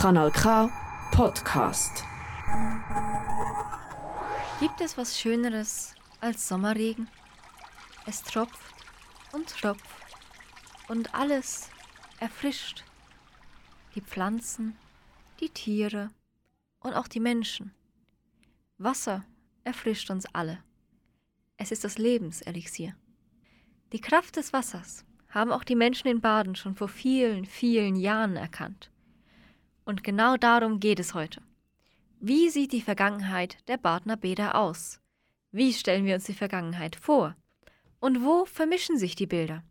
Kanal K Podcast. Gibt es was Schöneres als Sommerregen? Es tropft und tropft und alles erfrischt. Die Pflanzen, die Tiere und auch die Menschen. Wasser erfrischt uns alle. Es ist das Lebenselixier. Die Kraft des Wassers haben auch die Menschen in Baden schon vor vielen, vielen Jahren erkannt. Und genau darum geht es heute. Wie sieht die Vergangenheit der Badener Bäder aus? Wie stellen wir uns die Vergangenheit vor? Und wo vermischen sich die Bilder?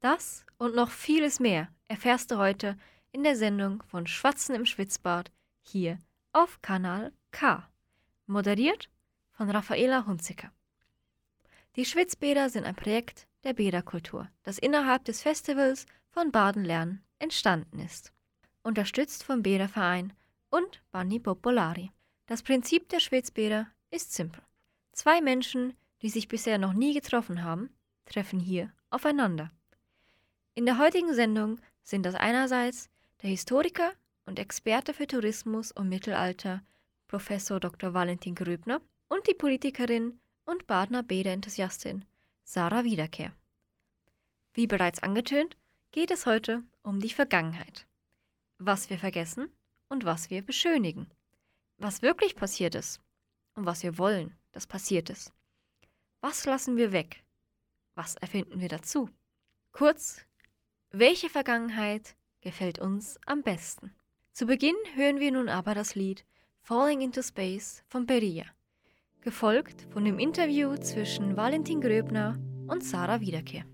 Das und noch vieles mehr erfährst du heute in der Sendung von Schwatzen im Schwitzbad hier auf Kanal K. Moderiert von Raffaela Hunziker. Die Schwitzbäder sind ein Projekt der Bäderkultur, das innerhalb des Festivals von Baden lernen entstanden ist unterstützt vom Bäderverein und Banni Popolari. Das Prinzip der Schwitzbäder ist simpel. Zwei Menschen, die sich bisher noch nie getroffen haben, treffen hier aufeinander. In der heutigen Sendung sind das einerseits der Historiker und Experte für Tourismus und Mittelalter Professor Dr. Valentin Gröbner und die Politikerin und Badener Bäderenthusiastin Sarah Wiederkehr. Wie bereits angetönt, geht es heute um die Vergangenheit was wir vergessen und was wir beschönigen. Was wirklich passiert ist und was wir wollen, dass passiert ist. Was lassen wir weg? Was erfinden wir dazu? Kurz, welche Vergangenheit gefällt uns am besten? Zu Beginn hören wir nun aber das Lied Falling into Space von Beria, gefolgt von dem Interview zwischen Valentin Gröbner und Sarah Wiederkehr.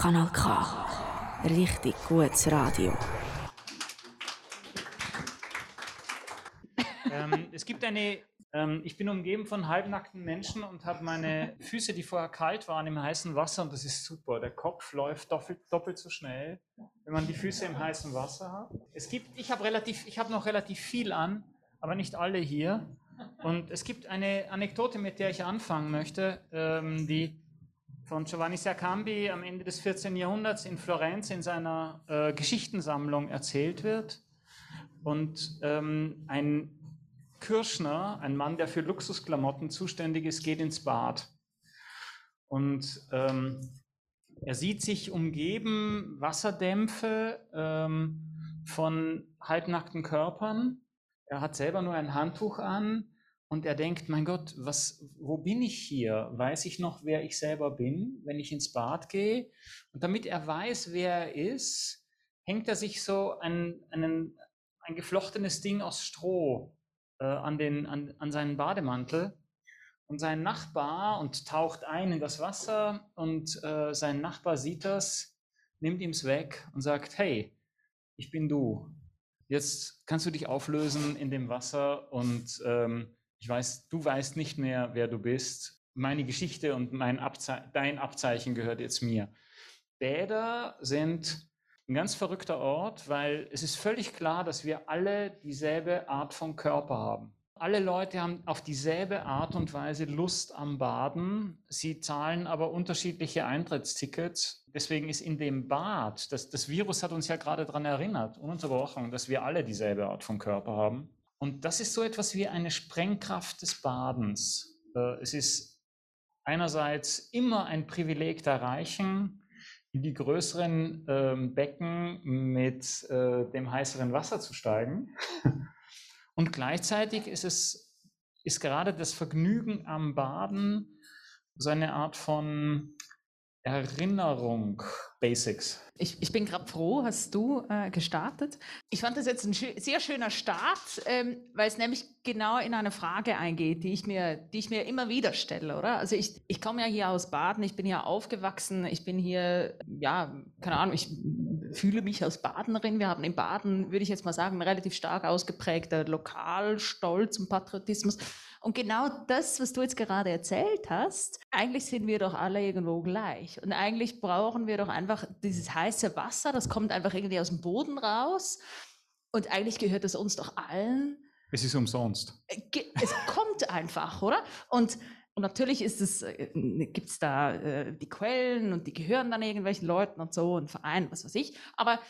Kanal K. Richtig gutes Radio. ähm, es gibt eine, ähm, ich bin umgeben von halbnackten Menschen und habe meine Füße, die vorher kalt waren, im heißen Wasser und das ist super. Der Kopf läuft doppelt, doppelt so schnell, wenn man die Füße im heißen Wasser hat. Es gibt, ich habe relativ, ich habe noch relativ viel an, aber nicht alle hier. Und es gibt eine Anekdote, mit der ich anfangen möchte, ähm, die von Giovanni Sercambi am Ende des 14. Jahrhunderts in Florenz in seiner äh, Geschichtensammlung erzählt wird. Und ähm, ein Kirschner, ein Mann, der für Luxusklamotten zuständig ist, geht ins Bad. Und ähm, er sieht sich umgeben Wasserdämpfe ähm, von halbnackten Körpern. Er hat selber nur ein Handtuch an und er denkt, mein Gott, was, wo bin ich hier? Weiß ich noch, wer ich selber bin, wenn ich ins Bad gehe? Und damit er weiß, wer er ist, hängt er sich so ein, einen, ein geflochtenes Ding aus Stroh äh, an, den, an, an seinen Bademantel. Und sein Nachbar und taucht ein in das Wasser und äh, sein Nachbar sieht das, nimmt ihm es weg und sagt, hey, ich bin du. Jetzt kannst du dich auflösen in dem Wasser und ähm, ich weiß, du weißt nicht mehr, wer du bist. Meine Geschichte und mein Abze dein Abzeichen gehört jetzt mir. Bäder sind ein ganz verrückter Ort, weil es ist völlig klar, dass wir alle dieselbe Art von Körper haben. Alle Leute haben auf dieselbe Art und Weise Lust am Baden. Sie zahlen aber unterschiedliche Eintrittstickets. Deswegen ist in dem Bad, das, das Virus hat uns ja gerade daran erinnert, ununterbrochen, dass wir alle dieselbe Art von Körper haben. Und das ist so etwas wie eine Sprengkraft des Badens. Äh, es ist einerseits immer ein Privileg der Reichen, in die größeren ähm, Becken mit äh, dem heißeren Wasser zu steigen. Und gleichzeitig ist es, ist gerade das Vergnügen am Baden so eine Art von Erinnerung, Basics. Ich, ich bin gerade froh, hast du äh, gestartet. Ich fand das jetzt ein schö sehr schöner Start, ähm, weil es nämlich genau in eine Frage eingeht, die ich mir, die ich mir immer wieder stelle, oder? Also ich, ich komme ja hier aus Baden, ich bin hier aufgewachsen, ich bin hier, ja, keine Ahnung, ich fühle mich als Badenerin. Wir haben in Baden, würde ich jetzt mal sagen, relativ stark ausgeprägter Lokalstolz und Patriotismus. Und genau das, was du jetzt gerade erzählt hast, eigentlich sind wir doch alle irgendwo gleich. Und eigentlich brauchen wir doch einfach dieses heiße Wasser, das kommt einfach irgendwie aus dem Boden raus. Und eigentlich gehört es uns doch allen. Es ist umsonst. Äh, es kommt einfach, oder? Und und natürlich ist es, äh, gibt es da äh, die Quellen und die gehören dann irgendwelchen Leuten und so und Vereinen, was weiß ich. Aber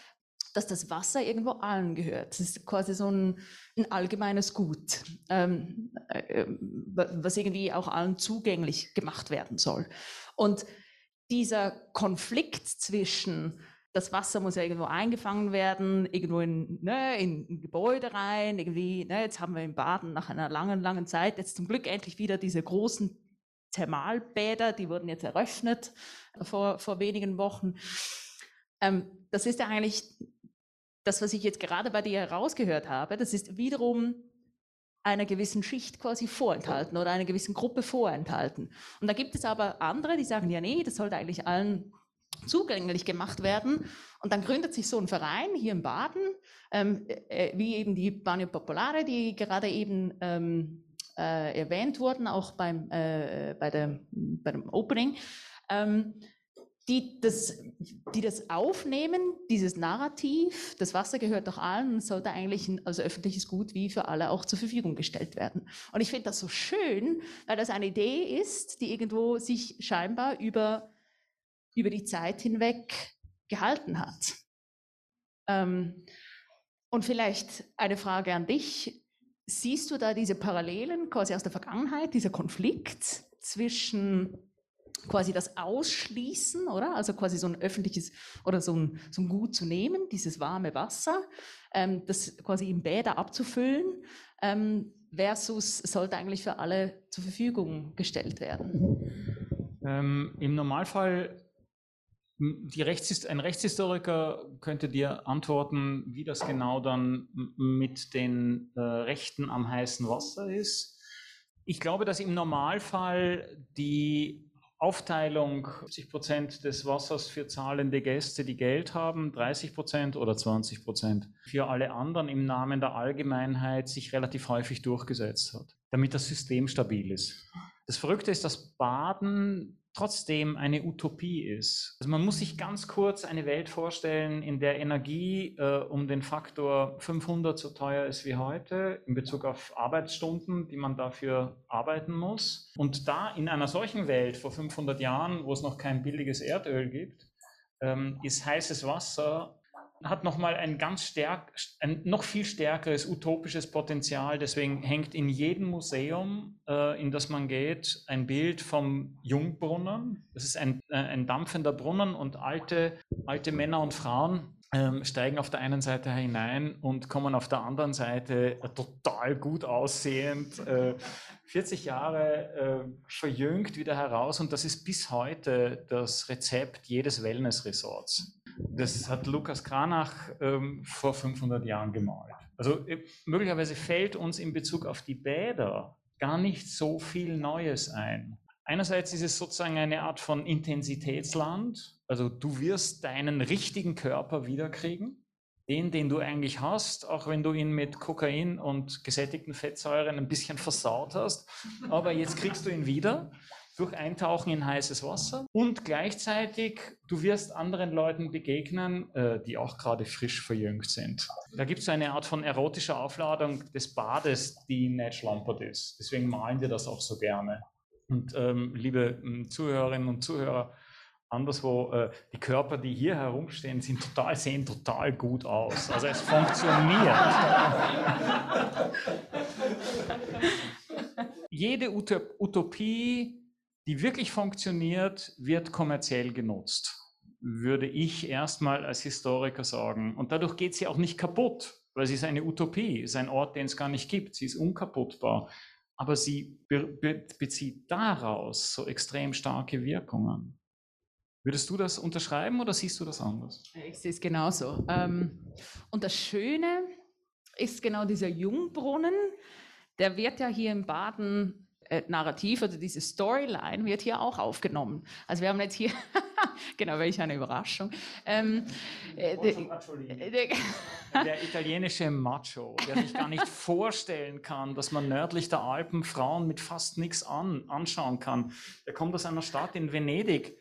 dass das Wasser irgendwo allen gehört. Das ist quasi so ein, ein allgemeines Gut, ähm, äh, was irgendwie auch allen zugänglich gemacht werden soll. Und dieser Konflikt zwischen das Wasser muss ja irgendwo eingefangen werden, irgendwo in, ne, in, in Gebäude rein, irgendwie, ne, jetzt haben wir in Baden nach einer langen, langen Zeit jetzt zum Glück endlich wieder diese großen Thermalbäder, die wurden jetzt eröffnet vor, vor wenigen Wochen. Ähm, das ist ja eigentlich das, was ich jetzt gerade bei dir herausgehört habe, das ist wiederum einer gewissen Schicht quasi vorenthalten oder einer gewissen Gruppe vorenthalten. Und da gibt es aber andere, die sagen, ja, nee, das sollte eigentlich allen zugänglich gemacht werden. Und dann gründet sich so ein Verein hier in Baden, ähm, äh, wie eben die Banio Popolare, die gerade eben ähm, äh, erwähnt wurden, auch beim, äh, bei, der, bei dem Opening. Ähm, die das, die das aufnehmen, dieses Narrativ, das Wasser gehört doch allen sollte eigentlich als öffentliches Gut wie für alle auch zur Verfügung gestellt werden. Und ich finde das so schön, weil das eine Idee ist, die irgendwo sich scheinbar über, über die Zeit hinweg gehalten hat. Ähm, und vielleicht eine Frage an dich. Siehst du da diese Parallelen quasi aus der Vergangenheit, dieser Konflikt zwischen quasi das Ausschließen, oder? Also quasi so ein öffentliches oder so ein, so ein Gut zu nehmen, dieses warme Wasser, ähm, das quasi im Bäder abzufüllen, ähm, versus sollte eigentlich für alle zur Verfügung gestellt werden? Ähm, Im Normalfall, Rechtshist ein Rechtshistoriker könnte dir antworten, wie das genau dann mit den äh, Rechten am heißen Wasser ist. Ich glaube, dass im Normalfall die Aufteilung 70 Prozent des Wassers für zahlende Gäste, die Geld haben, 30 Prozent oder 20 Prozent für alle anderen im Namen der Allgemeinheit sich relativ häufig durchgesetzt hat, damit das System stabil ist. Das Verrückte ist, dass Baden trotzdem eine Utopie ist. Also man muss sich ganz kurz eine Welt vorstellen, in der Energie äh, um den Faktor 500 so teuer ist wie heute in Bezug auf Arbeitsstunden, die man dafür arbeiten muss. Und da in einer solchen Welt vor 500 Jahren, wo es noch kein billiges Erdöl gibt, ähm, ist heißes Wasser hat nochmal ein ganz stärk, ein noch viel stärkeres utopisches Potenzial. Deswegen hängt in jedem Museum, äh, in das man geht, ein Bild vom Jungbrunnen. Das ist ein, äh, ein dampfender Brunnen und alte, alte Männer und Frauen ähm, steigen auf der einen Seite hinein und kommen auf der anderen Seite äh, total gut aussehend, äh, 40 Jahre äh, verjüngt wieder heraus. Und das ist bis heute das Rezept jedes Wellness-Resorts. Das hat Lukas Kranach ähm, vor 500 Jahren gemalt. Also äh, möglicherweise fällt uns in Bezug auf die Bäder gar nicht so viel Neues ein. Einerseits ist es sozusagen eine Art von Intensitätsland. Also du wirst deinen richtigen Körper wiederkriegen. Den, den du eigentlich hast, auch wenn du ihn mit Kokain und gesättigten Fettsäuren ein bisschen versaut hast. Aber jetzt kriegst du ihn wieder durch Eintauchen in heißes Wasser und gleichzeitig du wirst anderen Leuten begegnen, äh, die auch gerade frisch verjüngt sind. Da gibt es eine Art von erotischer Aufladung des Bades, die nicht schlampert ist. Deswegen malen wir das auch so gerne. Und ähm, liebe Zuhörerinnen und Zuhörer, anderswo, äh, die Körper, die hier herumstehen, sind total, sehen total gut aus. Also es funktioniert. Jede Utopie die wirklich funktioniert, wird kommerziell genutzt, würde ich erstmal als Historiker sagen. Und dadurch geht sie auch nicht kaputt, weil sie ist eine Utopie, ist ein Ort, den es gar nicht gibt. Sie ist unkaputtbar. Aber sie be be bezieht daraus so extrem starke Wirkungen. Würdest du das unterschreiben oder siehst du das anders? Ich sehe es genauso. Ähm, und das Schöne ist genau dieser Jungbrunnen, der wird ja hier im Baden äh, Narrativ oder diese Storyline wird hier auch aufgenommen. Also wir haben jetzt hier, genau, welch eine Überraschung. Ähm, äh, äh, der italienische Macho, der sich gar nicht vorstellen kann, dass man nördlich der Alpen Frauen mit fast nichts an, anschauen kann. Der kommt aus einer Stadt in Venedig.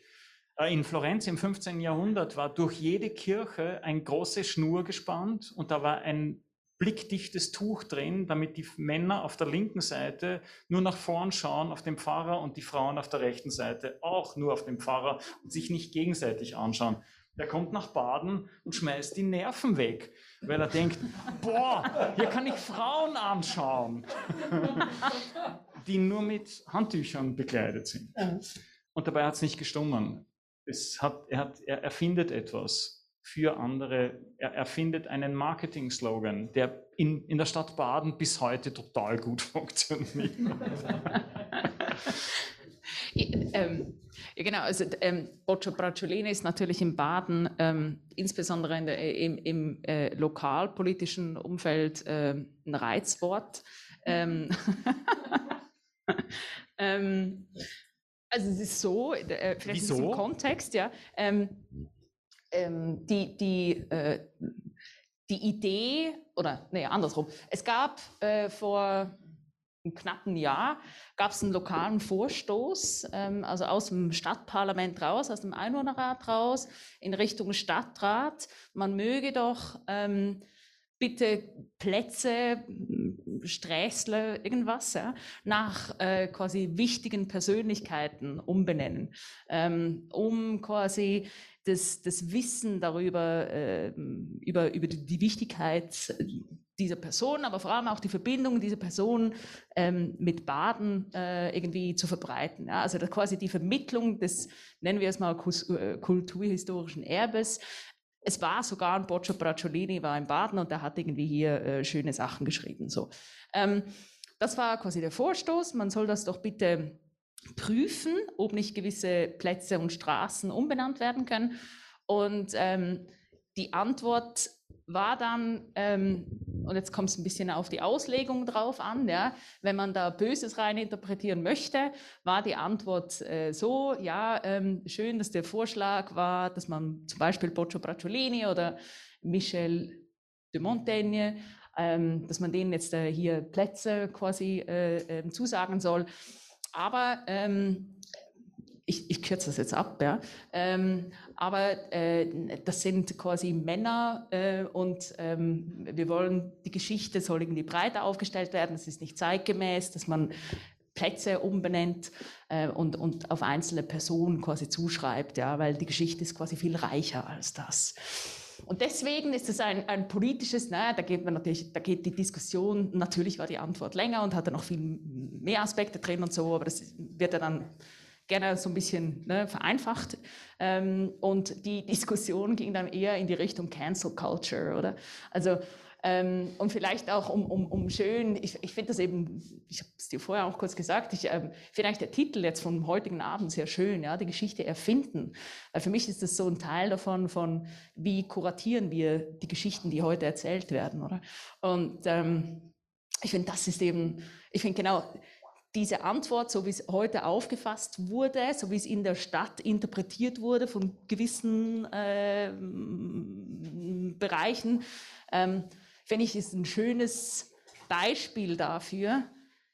Äh, in Florenz im 15. Jahrhundert war durch jede Kirche eine große Schnur gespannt und da war ein blickdichtes Tuch drin, damit die Männer auf der linken Seite nur nach vorn schauen auf den Pfarrer und die Frauen auf der rechten Seite auch nur auf den Pfarrer und sich nicht gegenseitig anschauen. Der kommt nach Baden und schmeißt die Nerven weg, weil er denkt, boah, hier kann ich Frauen anschauen, die nur mit Handtüchern bekleidet sind. Und dabei hat es nicht gestummen. Es hat, er, hat, er erfindet etwas für andere. Er erfindet einen Marketing-Slogan, der in, in der Stadt Baden bis heute total gut funktioniert. ähm, ja, genau, also ähm, Boccio Bracciolini ist natürlich in Baden, ähm, insbesondere in der, im, im äh, lokalpolitischen Umfeld, äh, ein Reizwort. Ähm, ähm, also es ist so, äh, vielleicht Wieso? in diesem Kontext, ja. Ähm, die, die, äh, die Idee, oder nee, andersrum, es gab äh, vor einem knappen Jahr gab es einen lokalen Vorstoß, ähm, also aus dem Stadtparlament raus, aus dem Einwohnerrat raus, in Richtung Stadtrat. Man möge doch ähm, bitte Plätze, Sträßle, irgendwas, ja, nach äh, quasi wichtigen Persönlichkeiten umbenennen, ähm, um quasi das, das Wissen darüber, äh, über, über die Wichtigkeit dieser Person, aber vor allem auch die Verbindung dieser Person ähm, mit Baden äh, irgendwie zu verbreiten. Ja? Also quasi die Vermittlung des, nennen wir es mal, äh, kulturhistorischen Erbes. Es war sogar ein Boccio Bracciolini, war in Baden und der hat irgendwie hier äh, schöne Sachen geschrieben. So. Ähm, das war quasi der Vorstoß. Man soll das doch bitte prüfen, ob nicht gewisse Plätze und Straßen umbenannt werden können. Und ähm, die Antwort war dann, ähm, und jetzt kommt es ein bisschen auf die Auslegung drauf an, ja, wenn man da Böses rein interpretieren möchte, war die Antwort äh, so, ja, ähm, schön, dass der Vorschlag war, dass man zum Beispiel Boccio Bracciolini oder Michel de Montaigne, ähm, dass man denen jetzt äh, hier Plätze quasi äh, ähm, zusagen soll. Aber ähm, ich, ich kürze das jetzt ab, ja. Ähm, aber äh, das sind quasi Männer äh, und ähm, wir wollen, die Geschichte soll irgendwie breiter aufgestellt werden, es ist nicht zeitgemäß, dass man Plätze umbenennt äh, und, und auf einzelne Personen quasi zuschreibt, ja, weil die Geschichte ist quasi viel reicher als das. Und deswegen ist es ein, ein politisches, naja, da geht man natürlich, da geht die Diskussion, natürlich war die Antwort länger und hatte noch viel mehr Aspekte drin und so, aber das wird ja dann gerne so ein bisschen ne, vereinfacht. Ähm, und die Diskussion ging dann eher in die Richtung Cancel Culture, oder? Also, ähm, und vielleicht auch um, um, um schön, ich, ich finde das eben, ich habe es dir vorher auch kurz gesagt, ich, ähm, vielleicht der Titel jetzt vom heutigen Abend sehr schön, ja, die Geschichte erfinden. Weil für mich ist das so ein Teil davon, von wie kuratieren wir die Geschichten, die heute erzählt werden, oder? Und ähm, ich finde, das ist eben, ich finde genau, diese Antwort, so wie es heute aufgefasst wurde, so wie es in der Stadt interpretiert wurde von gewissen äh, Bereichen, ähm, finde ich, ist ein schönes Beispiel dafür,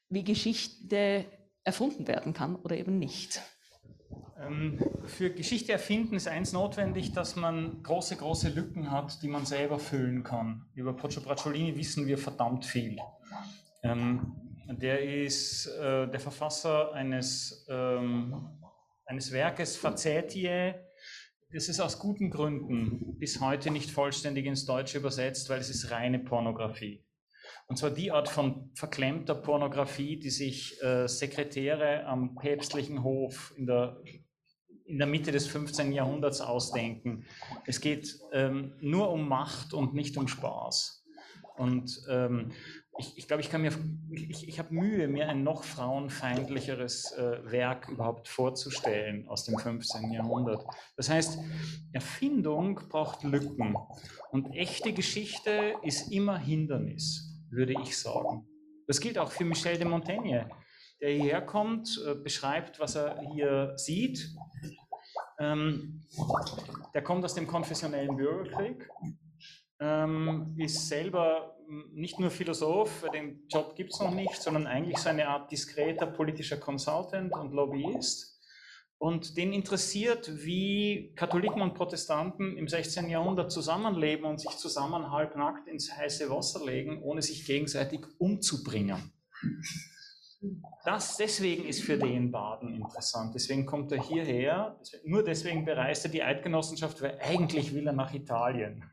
wie Geschichte erfunden werden kann oder eben nicht. Ähm, für Geschichte erfinden ist eins notwendig, dass man große, große Lücken hat, die man selber füllen kann. Über Poggio Bracciolini wissen wir verdammt viel. Ähm, der ist äh, der Verfasser eines, ähm, eines Werkes Facetie. Das ist aus guten Gründen bis heute nicht vollständig ins Deutsche übersetzt, weil es ist reine Pornografie. Und zwar die Art von verklemmter Pornografie, die sich äh, Sekretäre am päpstlichen Hof in der, in der Mitte des 15. Jahrhunderts ausdenken. Es geht ähm, nur um Macht und nicht um Spaß. Und ähm, ich, ich glaube, ich kann mir, ich, ich habe Mühe, mir ein noch frauenfeindlicheres äh, Werk überhaupt vorzustellen aus dem 15. Jahrhundert. Das heißt, Erfindung braucht Lücken und echte Geschichte ist immer Hindernis, würde ich sagen. Das gilt auch für Michel de Montaigne, der hierher kommt, äh, beschreibt, was er hier sieht. Ähm, der kommt aus dem konfessionellen Bürgerkrieg, ähm, ist selber nicht nur Philosoph, den Job gibt es noch nicht, sondern eigentlich so eine Art diskreter politischer Consultant und Lobbyist. Und den interessiert, wie Katholiken und Protestanten im 16. Jahrhundert zusammenleben und sich zusammen halbnackt ins heiße Wasser legen, ohne sich gegenseitig umzubringen. Das deswegen ist für den Baden interessant. Deswegen kommt er hierher. Nur deswegen bereist er die Eidgenossenschaft, weil eigentlich will er nach Italien.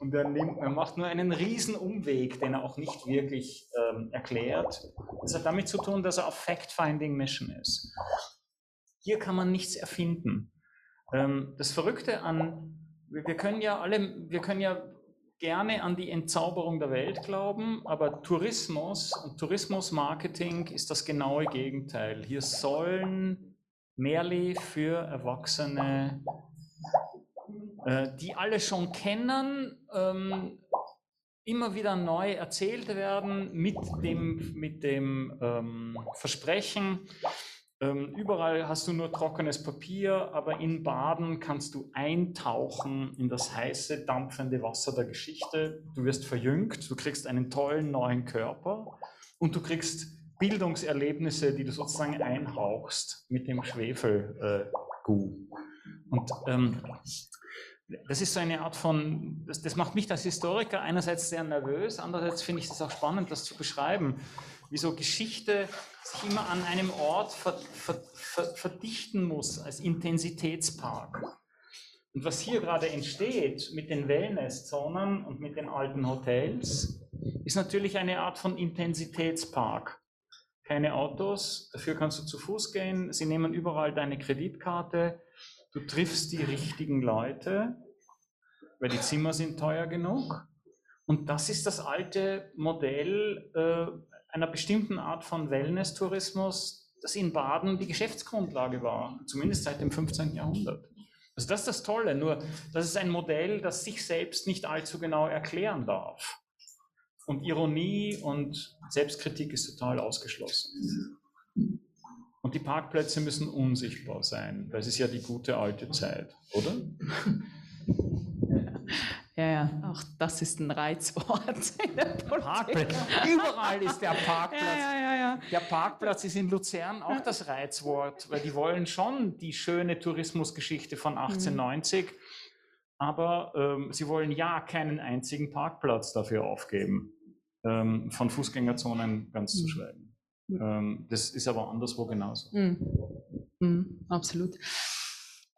Und er, nimmt, er macht nur einen riesen Umweg, den er auch nicht wirklich ähm, erklärt. Das hat damit zu tun, dass er auf Fact-Finding Mission ist. Hier kann man nichts erfinden. Ähm, das Verrückte an, wir können ja alle, wir können ja gerne an die Entzauberung der Welt glauben, aber Tourismus und Tourismusmarketing ist das genaue Gegenteil. Hier sollen Märli für Erwachsene äh, die alle schon kennen, ähm, immer wieder neu erzählt werden mit dem, mit dem ähm, Versprechen, ähm, überall hast du nur trockenes Papier, aber in Baden kannst du eintauchen in das heiße, dampfende Wasser der Geschichte. Du wirst verjüngt, du kriegst einen tollen neuen Körper und du kriegst Bildungserlebnisse, die du sozusagen einhauchst mit dem Schwefelgu. Äh, und ähm, das ist so eine Art von, das, das macht mich als Historiker einerseits sehr nervös, andererseits finde ich es auch spannend, das zu beschreiben, wie so Geschichte sich immer an einem Ort ver, ver, ver, verdichten muss als Intensitätspark. Und was hier gerade entsteht mit den Wellnesszonen und mit den alten Hotels, ist natürlich eine Art von Intensitätspark. Keine Autos, dafür kannst du zu Fuß gehen, sie nehmen überall deine Kreditkarte, Du triffst die richtigen Leute, weil die Zimmer sind teuer genug. Und das ist das alte Modell äh, einer bestimmten Art von Wellness-Tourismus, das in Baden die Geschäftsgrundlage war, zumindest seit dem 15. Jahrhundert. Also das ist das Tolle, nur das ist ein Modell, das sich selbst nicht allzu genau erklären darf. Und Ironie und Selbstkritik ist total ausgeschlossen. Und die Parkplätze müssen unsichtbar sein, weil es ist ja die gute alte Zeit, oder? Ja, ja, auch das ist ein Reizwort in der Parkplatz. Überall ist der Parkplatz. Ja, ja, ja, ja. Der Parkplatz ist in Luzern auch das Reizwort, weil die wollen schon die schöne Tourismusgeschichte von 1890, mhm. aber ähm, sie wollen ja keinen einzigen Parkplatz dafür aufgeben, ähm, von Fußgängerzonen ganz mhm. zu schweigen. Ähm, das ist aber anderswo genauso. Mhm. Mhm, absolut.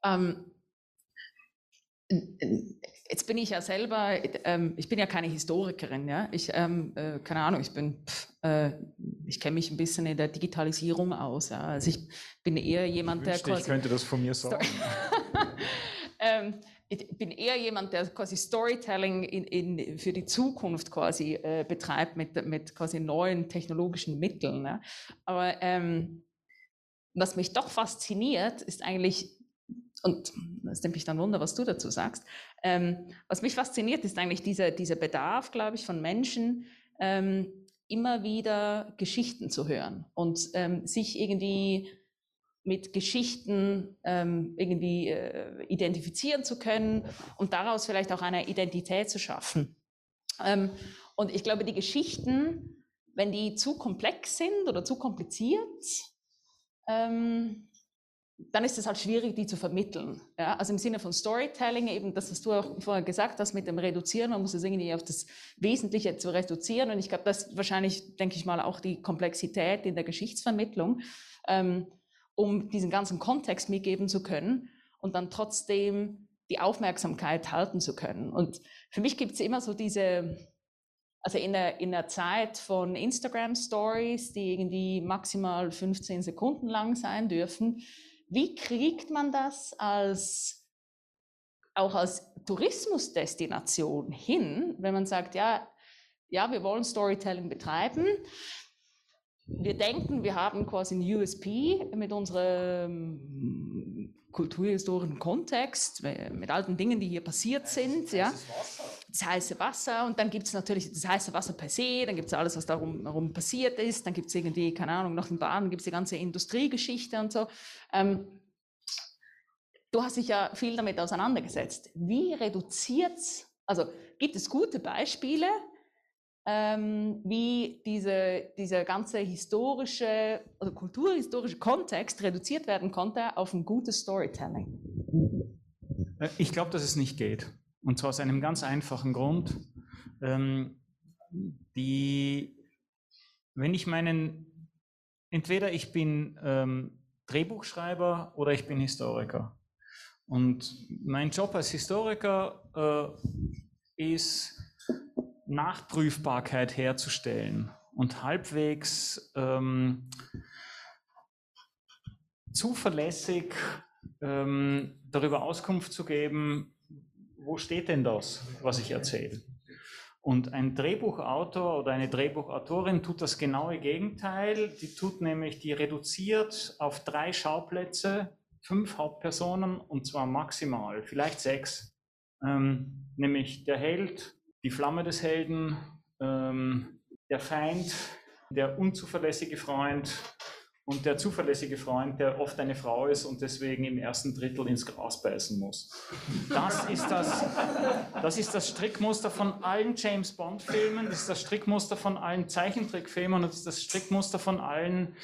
Ähm, Jetzt bin ich ja selber, ähm, ich bin ja keine Historikerin, ja. Ich, ähm, äh, keine Ahnung, ich bin, pff, äh, ich kenne mich ein bisschen in der Digitalisierung aus, ja. Also ich bin eher jemand, der quasi. Ich könnte das von mir sagen. ähm, ich bin eher jemand, der quasi Storytelling in, in, für die Zukunft quasi äh, betreibt mit, mit quasi neuen technologischen Mitteln. Ja. Aber ähm, was mich doch fasziniert, ist eigentlich und es nimmt mich dann Wunder, was du dazu sagst. Ähm, was mich fasziniert, ist eigentlich dieser, dieser Bedarf, glaube ich, von Menschen, ähm, immer wieder Geschichten zu hören und ähm, sich irgendwie mit Geschichten ähm, irgendwie äh, identifizieren zu können und daraus vielleicht auch eine Identität zu schaffen. Ähm, und ich glaube, die Geschichten, wenn die zu komplex sind oder zu kompliziert, ähm, dann ist es halt schwierig, die zu vermitteln. Ja? Also im Sinne von Storytelling, eben das, was du auch vorher gesagt hast mit dem Reduzieren, man muss es irgendwie auf das Wesentliche zu reduzieren. Und ich glaube, das ist wahrscheinlich, denke ich mal, auch die Komplexität in der Geschichtsvermittlung, ähm, um diesen ganzen Kontext mitgeben zu können und dann trotzdem die Aufmerksamkeit halten zu können. Und für mich gibt es immer so diese, also in der, in der Zeit von Instagram Stories, die irgendwie maximal 15 Sekunden lang sein dürfen, wie kriegt man das als, auch als Tourismusdestination hin, wenn man sagt, ja, ja, wir wollen Storytelling betreiben. Wir denken, wir haben quasi ein USP mit unserem kulturhistorischen Kontext, mit all den Dingen, die hier passiert sind. Ja das heiße Wasser und dann gibt es natürlich das heiße Wasser per se, dann gibt es alles, was darum, darum passiert ist, dann gibt es irgendwie, keine Ahnung, noch ein Baden, gibt es die ganze Industriegeschichte und so. Ähm, du hast dich ja viel damit auseinandergesetzt. Wie reduziert also gibt es gute Beispiele, ähm, wie diese, dieser ganze historische, also kulturhistorische Kontext reduziert werden konnte auf ein gutes Storytelling? Äh, ich glaube, dass es nicht geht. Und zwar aus einem ganz einfachen Grund. Ähm, die, wenn ich meinen, entweder ich bin ähm, Drehbuchschreiber oder ich bin Historiker. Und mein Job als Historiker äh, ist, Nachprüfbarkeit herzustellen und halbwegs ähm, zuverlässig ähm, darüber Auskunft zu geben, wo steht denn das, was ich erzähle? Und ein Drehbuchautor oder eine Drehbuchautorin tut das genaue Gegenteil. Die tut nämlich, die reduziert auf drei Schauplätze fünf Hauptpersonen und zwar maximal, vielleicht sechs. Ähm, nämlich der Held, die Flamme des Helden, ähm, der Feind, der unzuverlässige Freund und der zuverlässige Freund, der oft eine Frau ist und deswegen im ersten Drittel ins Gras beißen muss. Das ist das, das, ist das Strickmuster von allen James Bond-Filmen, das ist das Strickmuster von allen Zeichentrickfilmen und das ist das Strickmuster von allen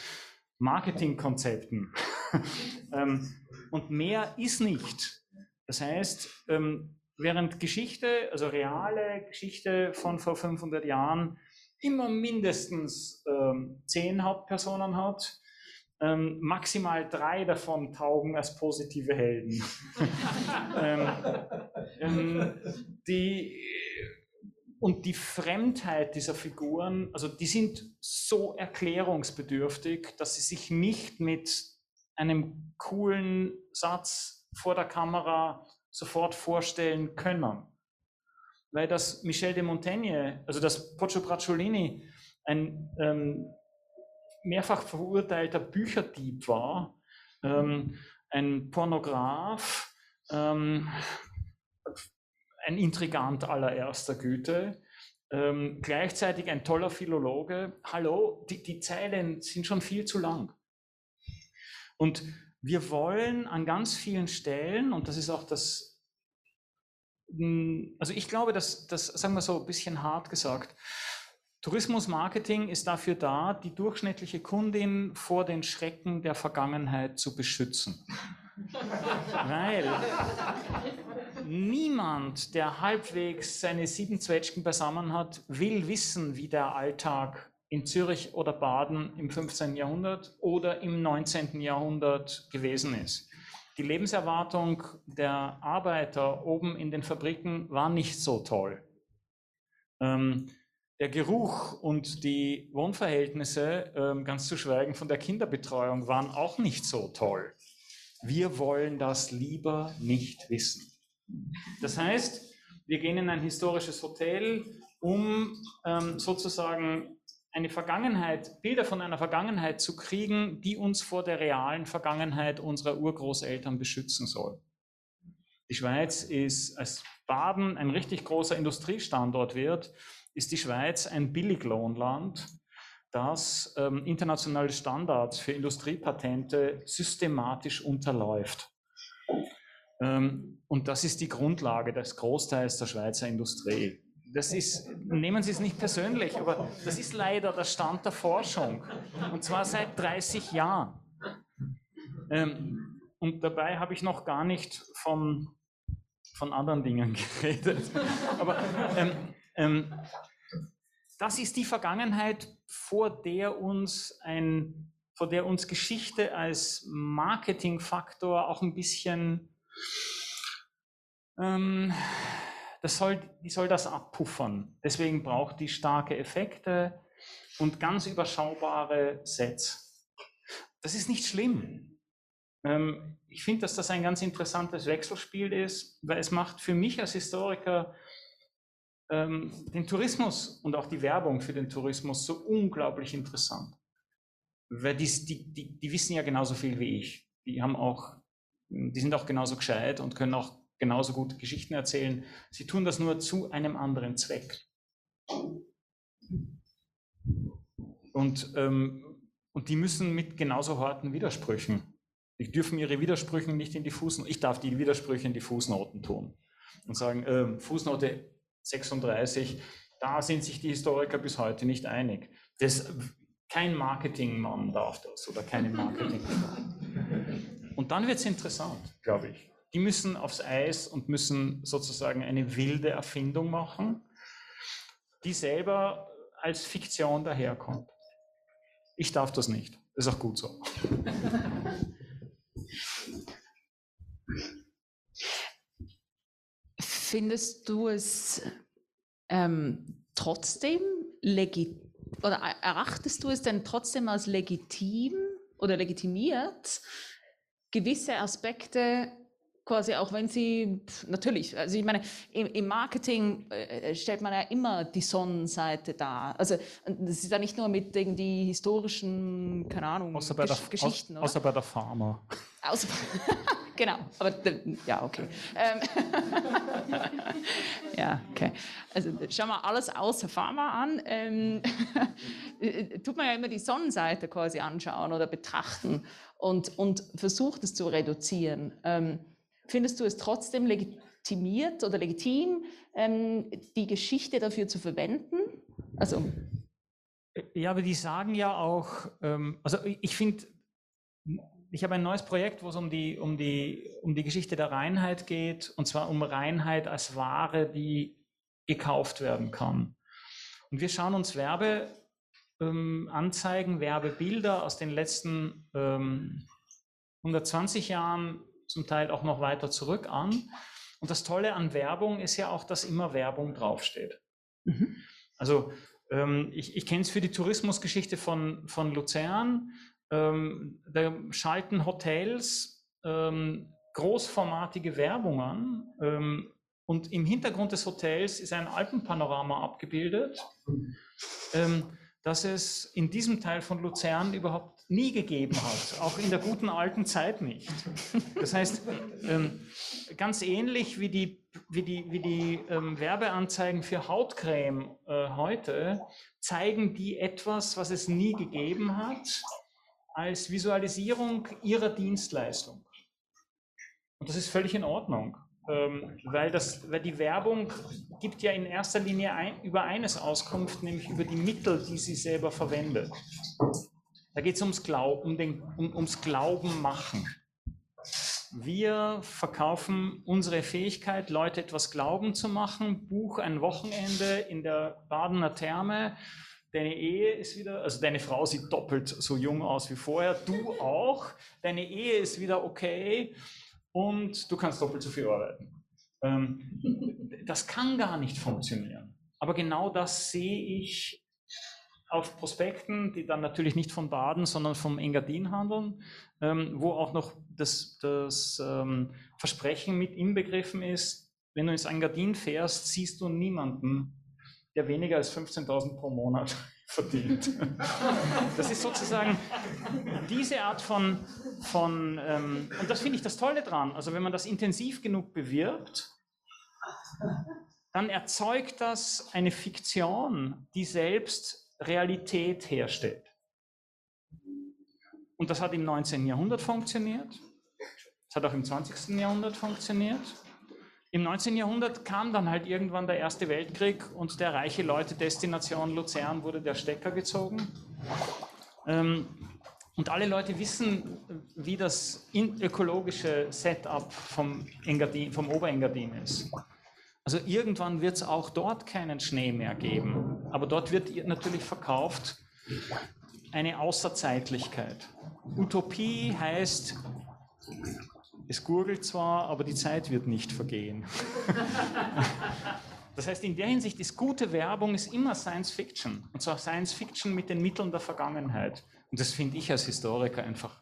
Marketingkonzepten. ähm, und mehr ist nicht. Das heißt, ähm, während Geschichte, also reale Geschichte von vor 500 Jahren, immer mindestens ähm, zehn Hauptpersonen hat, ähm, maximal drei davon taugen als positive Helden. ähm, ähm, die, und die Fremdheit dieser Figuren, also die sind so erklärungsbedürftig, dass sie sich nicht mit einem coolen Satz vor der Kamera sofort vorstellen können. Weil das Michel de Montaigne, also das Poggio Bracciolini, ein ähm, mehrfach verurteilter Bücherdieb war, ähm, ein Pornograf, ähm, ein Intrigant allererster Güte, ähm, gleichzeitig ein toller Philologe. Hallo, die, die Zeilen sind schon viel zu lang. Und wir wollen an ganz vielen Stellen, und das ist auch das, hm, also ich glaube, dass das, sagen wir so ein bisschen hart gesagt, Tourismusmarketing ist dafür da, die durchschnittliche Kundin vor den Schrecken der Vergangenheit zu beschützen. Weil niemand, der halbwegs seine sieben Zwetschgen beisammen hat, will wissen, wie der Alltag in Zürich oder Baden im 15. Jahrhundert oder im 19. Jahrhundert gewesen ist. Die Lebenserwartung der Arbeiter oben in den Fabriken war nicht so toll. Ähm, der Geruch und die Wohnverhältnisse, ähm, ganz zu schweigen von der Kinderbetreuung, waren auch nicht so toll. Wir wollen das lieber nicht wissen. Das heißt, wir gehen in ein historisches Hotel, um ähm, sozusagen eine Vergangenheit, Bilder von einer Vergangenheit zu kriegen, die uns vor der realen Vergangenheit unserer Urgroßeltern beschützen soll. Die Schweiz ist, als Baden ein richtig großer Industriestandort wird, ist die Schweiz ein Billiglohnland, das ähm, internationale Standards für Industriepatente systematisch unterläuft. Ähm, und das ist die Grundlage des Großteils der Schweizer Industrie. Das ist, nehmen Sie es nicht persönlich, aber das ist leider der Stand der Forschung. Und zwar seit 30 Jahren. Ähm, und dabei habe ich noch gar nicht von, von anderen Dingen geredet. Aber ähm, ähm, das ist die Vergangenheit, vor der uns ein, vor der uns Geschichte als Marketingfaktor auch ein bisschen ähm, das soll, die soll das abpuffern. Deswegen braucht die starke Effekte und ganz überschaubare Sets. Das ist nicht schlimm. Ähm, ich finde, dass das ein ganz interessantes Wechselspiel ist, weil es macht für mich als Historiker ähm, den Tourismus und auch die Werbung für den Tourismus so unglaublich interessant. Weil die, die, die, die wissen ja genauso viel wie ich. Die haben auch, die sind auch genauso gescheit und können auch genauso gut Geschichten erzählen. Sie tun das nur zu einem anderen Zweck. Und, ähm, und die müssen mit genauso harten Widersprüchen. Die dürfen ihre Widersprüche nicht in die Fußnoten, ich darf die Widersprüche in die Fußnoten tun und sagen, äh, Fußnote 36, da sind sich die Historiker bis heute nicht einig. Das, kein Marketingmann darf das oder keine Marketingfrau. Und dann wird es interessant, glaube ich die müssen aufs Eis und müssen sozusagen eine wilde Erfindung machen, die selber als Fiktion daherkommt. Ich darf das nicht. Ist auch gut so. Findest du es ähm, trotzdem legitim oder erachtest du es denn trotzdem als legitim oder legitimiert, gewisse Aspekte quasi auch wenn sie, natürlich, also ich meine, im, im Marketing äh, stellt man ja immer die Sonnenseite dar. Also das ist ja nicht nur mit irgendwie historischen, keine Ahnung, außer bei Gesch der, Geschichten. Au, außer bei der Pharma. Außer, genau, aber ja, okay. Ähm, ja, okay. Also schauen wir alles außer Pharma an. Ähm, tut man ja immer die Sonnenseite quasi anschauen oder betrachten und, und versucht es zu reduzieren. Ähm, Findest du es trotzdem legitimiert oder legitim, ähm, die Geschichte dafür zu verwenden? Also ja, aber die sagen ja auch, ähm, also ich finde, ich habe ein neues Projekt, wo es um die, um, die, um die Geschichte der Reinheit geht, und zwar um Reinheit als Ware, die gekauft werden kann. Und wir schauen uns Werbeanzeigen, ähm, Werbebilder aus den letzten ähm, 120 Jahren zum Teil auch noch weiter zurück an. Und das Tolle an Werbung ist ja auch, dass immer Werbung draufsteht. Mhm. Also ähm, ich, ich kenne es für die Tourismusgeschichte von, von Luzern. Ähm, da schalten Hotels ähm, großformatige Werbung an. Ähm, und im Hintergrund des Hotels ist ein Alpenpanorama abgebildet, ähm, dass es in diesem Teil von Luzern überhaupt nie gegeben hat, auch in der guten alten Zeit nicht. Das heißt, ähm, ganz ähnlich wie die, wie die, wie die ähm, Werbeanzeigen für Hautcreme äh, heute, zeigen die etwas, was es nie gegeben hat, als Visualisierung ihrer Dienstleistung. Und das ist völlig in Ordnung, ähm, weil, das, weil die Werbung gibt ja in erster Linie ein, über eines Auskunft, nämlich über die Mittel, die sie selber verwendet. Da geht es ums, Glaub, um um, ums Glauben machen. Wir verkaufen unsere Fähigkeit, Leute etwas glauben zu machen. Buch ein Wochenende in der Badener Therme. Deine Ehe ist wieder, also deine Frau sieht doppelt so jung aus wie vorher. Du auch. Deine Ehe ist wieder okay und du kannst doppelt so viel arbeiten. Ähm, das kann gar nicht funktionieren. Aber genau das sehe ich auf Prospekten, die dann natürlich nicht von Baden, sondern vom Engadin handeln, ähm, wo auch noch das, das ähm, Versprechen mit inbegriffen ist, wenn du ins Engadin fährst, siehst du niemanden, der weniger als 15.000 pro Monat verdient. Das ist sozusagen diese Art von, von ähm, und das finde ich das Tolle dran, also wenn man das intensiv genug bewirbt, dann erzeugt das eine Fiktion, die selbst Realität herstellt. Und das hat im 19. Jahrhundert funktioniert. Es hat auch im 20. Jahrhundert funktioniert. Im 19. Jahrhundert kam dann halt irgendwann der Erste Weltkrieg und der reiche Leute Destination Luzern wurde der Stecker gezogen. Ähm, und alle Leute wissen, wie das ökologische Setup vom, Engadin, vom Oberengadin ist. Also irgendwann wird es auch dort keinen Schnee mehr geben. Aber dort wird natürlich verkauft eine Außerzeitlichkeit. Utopie heißt, es gurgelt zwar, aber die Zeit wird nicht vergehen. das heißt, in der Hinsicht ist gute Werbung ist immer Science Fiction. Und zwar Science Fiction mit den Mitteln der Vergangenheit. Und das finde ich als Historiker einfach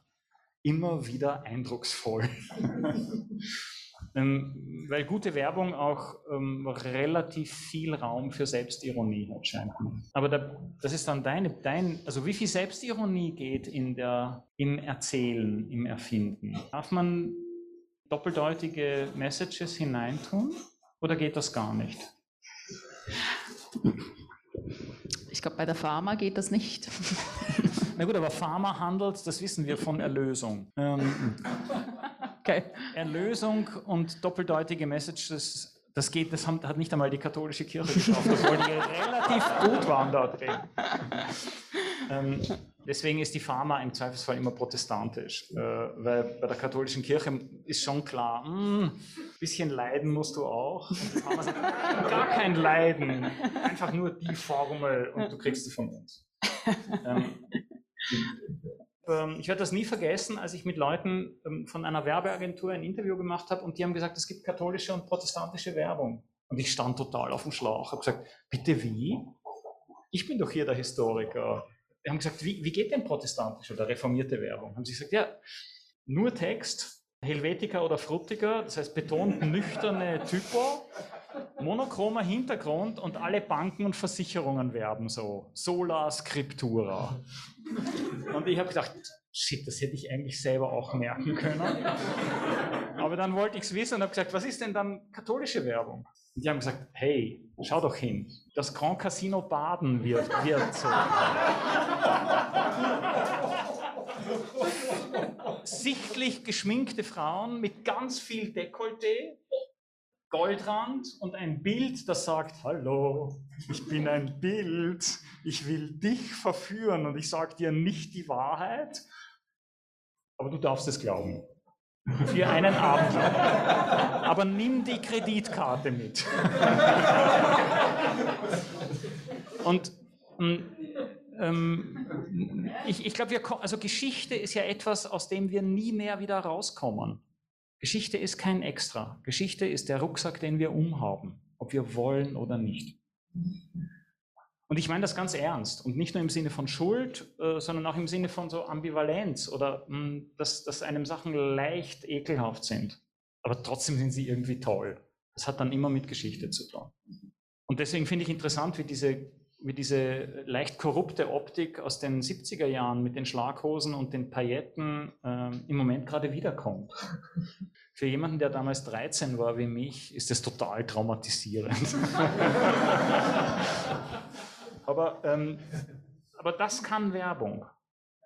immer wieder eindrucksvoll. Ähm, weil gute Werbung auch ähm, relativ viel Raum für Selbstironie hat, scheint mir. Aber da, das ist dann deine, dein, also wie viel Selbstironie geht in der, im Erzählen, im Erfinden? Darf man doppeldeutige Messages hineintun oder geht das gar nicht? Ich glaube, bei der Pharma geht das nicht. Na gut, aber Pharma handelt, das wissen wir, von Erlösung. Ähm, Okay. Erlösung und doppeldeutige Messages, das geht, das hat nicht einmal die katholische Kirche geschafft, obwohl die relativ gut waren da drin. Ähm, deswegen ist die Pharma im Zweifelsfall immer protestantisch, äh, weil bei der katholischen Kirche ist schon klar, ein hm, bisschen leiden musst du auch. Sagt, gar kein Leiden, einfach nur die Formel und du kriegst sie von uns. Ähm, ich werde das nie vergessen, als ich mit Leuten ähm, von einer Werbeagentur ein Interview gemacht habe und die haben gesagt, es gibt katholische und protestantische Werbung. Und ich stand total auf dem Schlauch, habe gesagt, bitte wie? Ich bin doch hier der Historiker. Die haben gesagt, wie, wie geht denn protestantische oder reformierte Werbung? Haben sie gesagt, ja, nur Text, Helvetica oder Frutiger, das heißt betont nüchterne Typo, monochromer Hintergrund und alle Banken und Versicherungen werben so. Sola Scriptura. Und ich habe gedacht, shit, das hätte ich eigentlich selber auch merken können. Aber dann wollte ich es wissen und habe gesagt, was ist denn dann katholische Werbung? Und die haben gesagt, hey, schau doch hin, das Grand Casino Baden wird, wird so. Sichtlich geschminkte Frauen mit ganz viel Dekolleté, Goldrand und ein Bild, das sagt, hallo, ich bin ein Bild, ich will dich verführen und ich sage dir nicht die Wahrheit, aber du darfst es glauben. Für einen Abend. Aber nimm die Kreditkarte mit. und ähm, ich, ich glaube, also Geschichte ist ja etwas, aus dem wir nie mehr wieder rauskommen. Geschichte ist kein Extra. Geschichte ist der Rucksack, den wir umhaben, ob wir wollen oder nicht. Und ich meine das ganz ernst und nicht nur im Sinne von Schuld, äh, sondern auch im Sinne von so Ambivalenz oder mh, hm, dass, dass einem Sachen leicht ekelhaft sind. Aber trotzdem sind sie irgendwie toll. Das hat dann immer mit Geschichte zu tun. Und deswegen finde ich interessant, wie diese wie diese leicht korrupte Optik aus den 70er Jahren mit den Schlaghosen und den Pailletten äh, im Moment gerade wiederkommt. Für jemanden, der damals 13 war wie mich, ist das total traumatisierend. aber, ähm, aber das kann Werbung,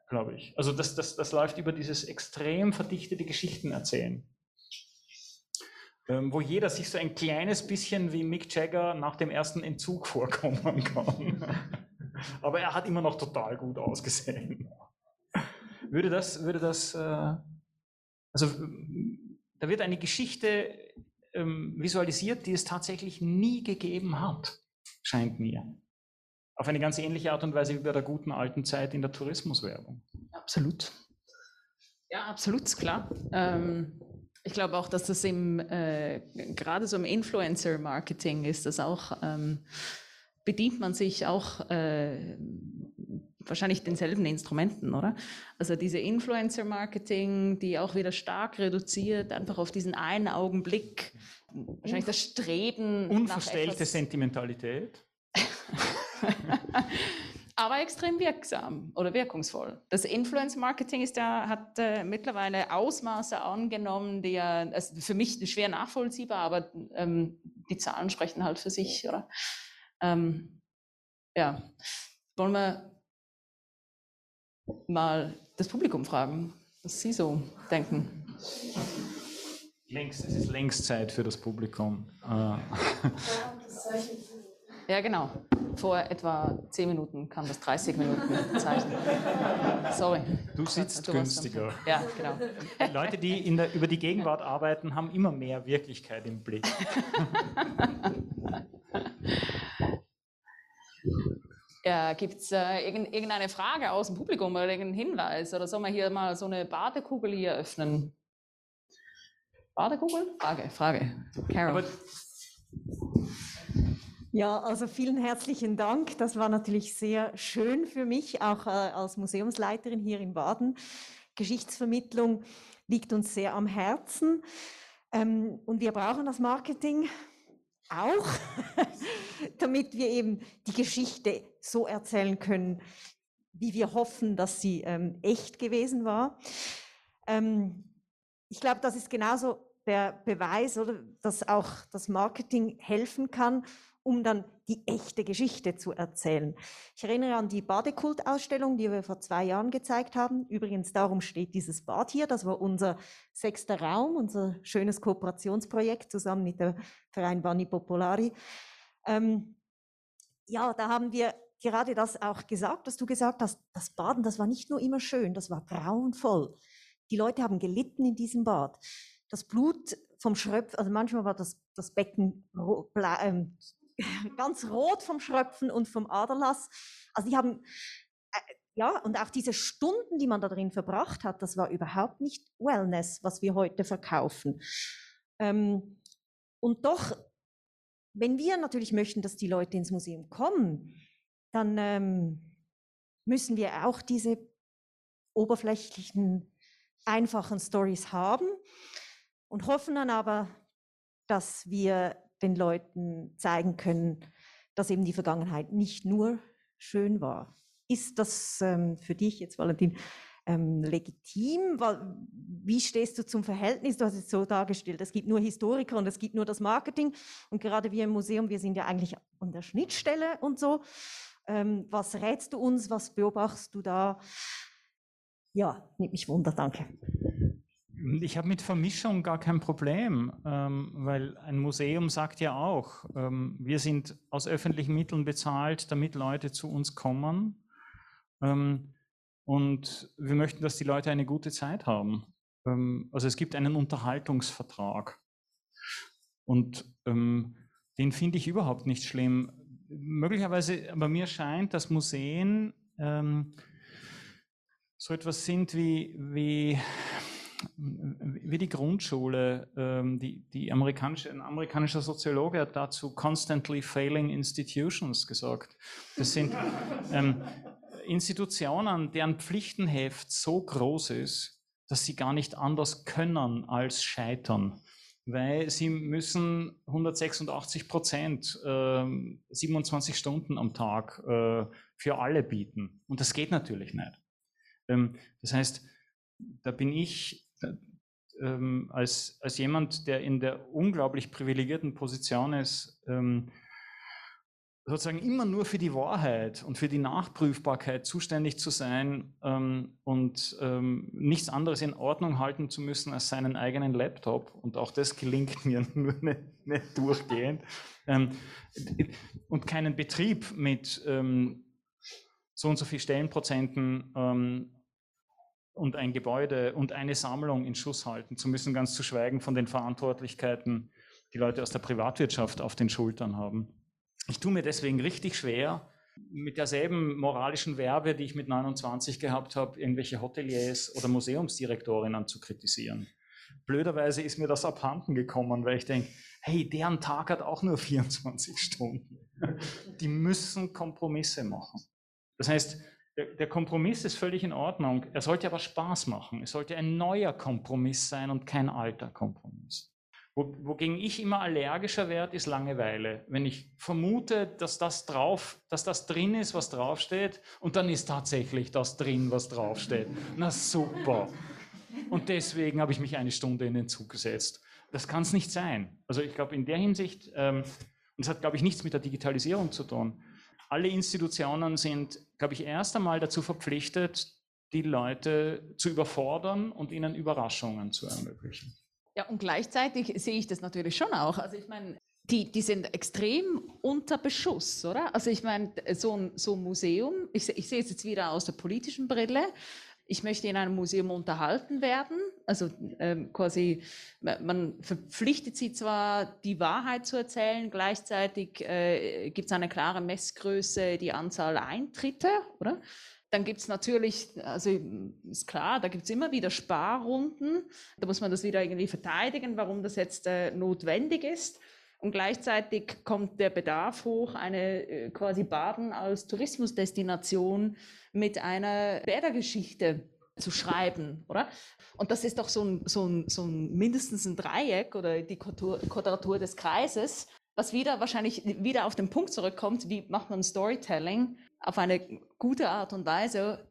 glaube ich. Also das, das, das läuft über dieses extrem verdichtete Geschichten erzählen ähm, wo jeder sich so ein kleines bisschen wie Mick Jagger nach dem ersten Entzug vorkommen kann. Aber er hat immer noch total gut ausgesehen. Würde das, würde das, äh, also da wird eine Geschichte ähm, visualisiert, die es tatsächlich nie gegeben hat, scheint mir. Auf eine ganz ähnliche Art und Weise wie bei der guten alten Zeit in der Tourismuswerbung. Absolut. Ja, absolut, klar. Ähm, ich glaube auch, dass das im, äh, gerade so im Influencer-Marketing ist, das auch, ähm, bedient man sich auch äh, wahrscheinlich denselben Instrumenten, oder? Also diese Influencer-Marketing, die auch wieder stark reduziert, einfach auf diesen einen Augenblick, wahrscheinlich das Streben. Unverstellte Sentimentalität. aber extrem wirksam oder wirkungsvoll. Das Influence-Marketing ist ja, hat äh, mittlerweile Ausmaße angenommen, die ja also für mich schwer nachvollziehbar, aber ähm, die Zahlen sprechen halt für sich, oder? Ähm, ja, wollen wir mal das Publikum fragen, was Sie so denken. Längst, es ist längst Zeit für das Publikum. Äh. Ja, genau. Vor etwa 10 Minuten kam das 30 Minuten Zeichen. Sorry. Du sitzt du günstiger. Ja, genau. Leute, die in der, über die Gegenwart arbeiten, haben immer mehr Wirklichkeit im Blick. Ja, Gibt es äh, irgendeine Frage aus dem Publikum oder irgendeinen Hinweis? Oder sollen wir hier mal so eine Badekugel hier öffnen? Badekugel? Frage, Frage. Carol. Aber ja, also vielen herzlichen Dank. Das war natürlich sehr schön für mich, auch äh, als Museumsleiterin hier in Baden. Geschichtsvermittlung liegt uns sehr am Herzen. Ähm, und wir brauchen das Marketing auch, damit wir eben die Geschichte so erzählen können, wie wir hoffen, dass sie ähm, echt gewesen war. Ähm, ich glaube, das ist genauso der Beweis, oder, dass auch das Marketing helfen kann um dann die echte Geschichte zu erzählen. Ich erinnere an die Badekult-Ausstellung, die wir vor zwei Jahren gezeigt haben. Übrigens, darum steht dieses Bad hier. Das war unser sechster Raum, unser schönes Kooperationsprojekt zusammen mit dem Verein Bani Popolari. Ähm, ja, da haben wir gerade das auch gesagt, dass du gesagt hast, das Baden, das war nicht nur immer schön, das war grauenvoll. Die Leute haben gelitten in diesem Bad. Das Blut vom Schröpf, also manchmal war das, das Becken ähm, ganz rot vom Schröpfen und vom Aderlass. Also die haben, äh, ja, und auch diese Stunden, die man da drin verbracht hat, das war überhaupt nicht Wellness, was wir heute verkaufen. Ähm, und doch, wenn wir natürlich möchten, dass die Leute ins Museum kommen, dann ähm, müssen wir auch diese oberflächlichen, einfachen Stories haben und hoffen dann aber, dass wir den Leuten zeigen können, dass eben die Vergangenheit nicht nur schön war. Ist das ähm, für dich jetzt, Valentin, ähm, legitim? Wie stehst du zum Verhältnis? Du hast es so dargestellt, es gibt nur Historiker und es gibt nur das Marketing. Und gerade wir im Museum, wir sind ja eigentlich an der Schnittstelle und so. Ähm, was rätst du uns? Was beobachtest du da? Ja, nimmt mich wunder, danke. Ich habe mit Vermischung gar kein Problem, ähm, weil ein Museum sagt ja auch, ähm, wir sind aus öffentlichen Mitteln bezahlt, damit Leute zu uns kommen. Ähm, und wir möchten, dass die Leute eine gute Zeit haben. Ähm, also es gibt einen Unterhaltungsvertrag. Und ähm, den finde ich überhaupt nicht schlimm. Möglicherweise, aber mir scheint, dass Museen ähm, so etwas sind wie, wie wie die Grundschule, ähm, die, die amerikanische, ein amerikanischer Soziologe hat dazu constantly failing institutions gesagt. Das sind ähm, Institutionen, deren Pflichtenheft so groß ist, dass sie gar nicht anders können als scheitern. weil sie müssen 186 Prozent, äh, 27 Stunden am Tag äh, für alle bieten. Und das geht natürlich nicht. Ähm, das heißt, da bin ich ähm, als, als jemand, der in der unglaublich privilegierten Position ist, ähm, sozusagen immer nur für die Wahrheit und für die Nachprüfbarkeit zuständig zu sein ähm, und ähm, nichts anderes in Ordnung halten zu müssen als seinen eigenen Laptop. Und auch das gelingt mir nur nicht, nicht durchgehend. Ähm, und keinen Betrieb mit ähm, so und so viel Stellenprozenten ähm, und ein Gebäude und eine Sammlung in Schuss halten zu müssen, ganz zu schweigen von den Verantwortlichkeiten, die Leute aus der Privatwirtschaft auf den Schultern haben. Ich tue mir deswegen richtig schwer, mit derselben moralischen Werbe, die ich mit 29 gehabt habe, irgendwelche Hoteliers oder Museumsdirektorinnen zu kritisieren. Blöderweise ist mir das abhanden gekommen, weil ich denke, hey, deren Tag hat auch nur 24 Stunden. Die müssen Kompromisse machen. Das heißt, der, Kompromiss ist völlig in Ordnung. Er sollte aber Spaß machen. Es sollte ein neuer Kompromiss sein und kein alter Kompromiss. Wo, wogegen ich immer allergischer werde, ist Langeweile. Wenn ich vermute, dass das drauf, dass das drin ist, was draufsteht, und dann ist tatsächlich das drin, was draufsteht. Na super. Und deswegen habe ich mich eine Stunde in den Zug gesetzt. Das kann es nicht sein. Also ich glaube, in der Hinsicht, ähm, und es hat, glaube ich, nichts mit der Digitalisierung zu tun alle Institutionen sind, glaube ich, erst einmal dazu verpflichtet, die Leute zu überfordern und ihnen Überraschungen zu ermöglichen. Ja, und gleichzeitig sehe ich das natürlich schon auch. Also ich meine, die, die sind extrem unter Beschuss, oder? Also ich meine, so ein, so ein Museum, ich, ich sehe es jetzt wieder aus der politischen Brille, ich möchte in einem Museum unterhalten werden. Also ähm, quasi, man verpflichtet sie zwar, die Wahrheit zu erzählen, gleichzeitig äh, gibt es eine klare Messgröße, die Anzahl Eintritte, oder? Dann gibt es natürlich, also ist klar, da gibt es immer wieder Sparrunden. Da muss man das wieder irgendwie verteidigen, warum das jetzt äh, notwendig ist. Und gleichzeitig kommt der Bedarf hoch, eine äh, quasi Baden als Tourismusdestination mit einer Bädergeschichte zu schreiben, oder? Und das ist doch so ein, so ein, so ein mindestens ein Dreieck oder die Quadratur des Kreises, was wieder wahrscheinlich wieder auf den Punkt zurückkommt, wie macht man Storytelling auf eine gute Art und Weise,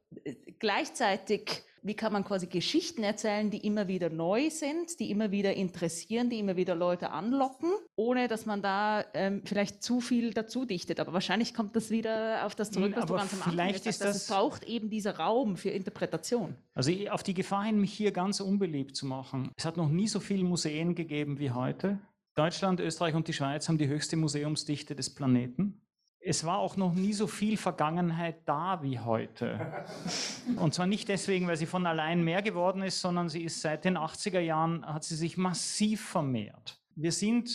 gleichzeitig wie kann man quasi Geschichten erzählen, die immer wieder neu sind, die immer wieder interessieren, die immer wieder Leute anlocken, ohne dass man da ähm, vielleicht zu viel dazu dichtet. Aber wahrscheinlich kommt das wieder auf das zurück, was Aber du ganz am Anfang gesagt hast. Es braucht eben dieser Raum für Interpretation. Also auf die Gefahr hin, mich hier ganz unbeliebt zu machen. Es hat noch nie so viele Museen gegeben wie heute. Deutschland, Österreich und die Schweiz haben die höchste Museumsdichte des Planeten es war auch noch nie so viel Vergangenheit da wie heute. Und zwar nicht deswegen, weil sie von allein mehr geworden ist, sondern sie ist seit den 80er Jahren, hat sie sich massiv vermehrt. Wir sind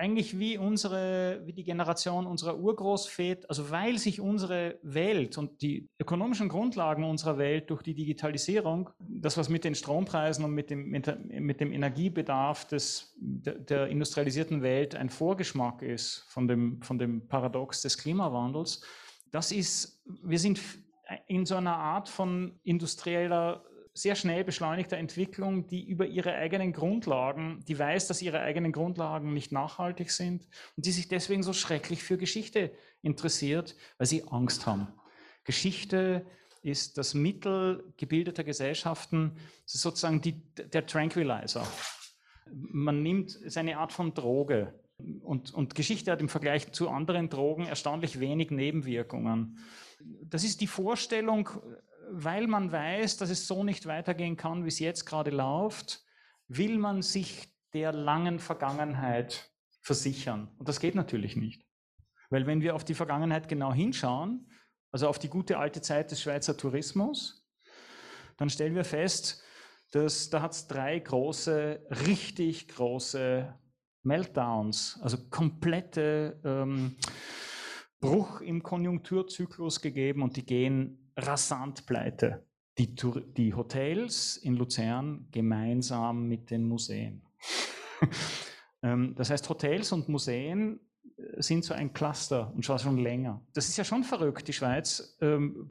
eigentlich wie unsere, wie die Generation unserer Urgroßväter, also weil sich unsere Welt und die ökonomischen Grundlagen unserer Welt durch die Digitalisierung, das was mit den Strompreisen und mit dem, mit, dem Energiebedarf des, der, der, industrialisierten Welt ein Vorgeschmack ist von dem, von dem Paradox des Klimawandels, das ist, wir sind in so einer Art von industrieller sehr schnell beschleunigter Entwicklung, die über ihre eigenen Grundlagen, die weiß, dass ihre eigenen Grundlagen nicht nachhaltig sind und die sich deswegen so schrecklich für Geschichte interessiert, weil sie Angst haben. Geschichte ist das Mittel gebildeter Gesellschaften, sozusagen die, der Tranquilizer. Man nimmt seine Art von Droge. Und, und Geschichte hat im Vergleich zu anderen Drogen erstaunlich wenig Nebenwirkungen. Das ist die Vorstellung, weil man weiß, dass es so nicht weitergehen kann, wie es jetzt gerade läuft, will man sich der langen Vergangenheit versichern. Und das geht natürlich nicht. Weil wenn wir auf die Vergangenheit genau hinschauen, also auf die gute alte Zeit des Schweizer Tourismus, dann stellen wir fest, dass da hat es drei große, richtig große Meltdowns, also komplette ähm, Bruch im Konjunkturzyklus gegeben und die gehen rasant pleite. Die, die Hotels in Luzern gemeinsam mit den Museen. Ähm, das heißt, Hotels und Museen äh, sind so ein Cluster und zwar schon länger. Das ist ja schon verrückt. Die Schweiz ähm,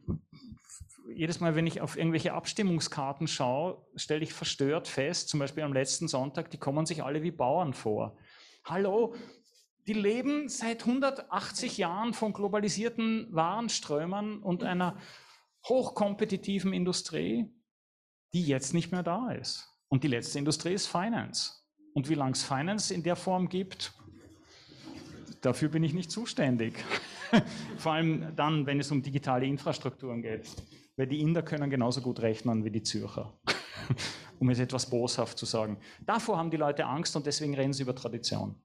jedes Mal, wenn ich auf irgendwelche Abstimmungskarten schaue, stelle ich verstört fest, zum Beispiel am letzten Sonntag, die kommen sich alle wie Bauern vor. Hallo, die leben seit 180 Jahren von globalisierten Warenströmen und einer hochkompetitiven Industrie, die jetzt nicht mehr da ist. Und die letzte Industrie ist Finance. Und wie lange es Finance in der Form gibt, dafür bin ich nicht zuständig. Vor allem dann, wenn es um digitale Infrastrukturen geht. Weil die Inder können genauso gut rechnen wie die Zürcher. um es etwas boshaft zu sagen. Davor haben die Leute Angst und deswegen reden sie über Tradition.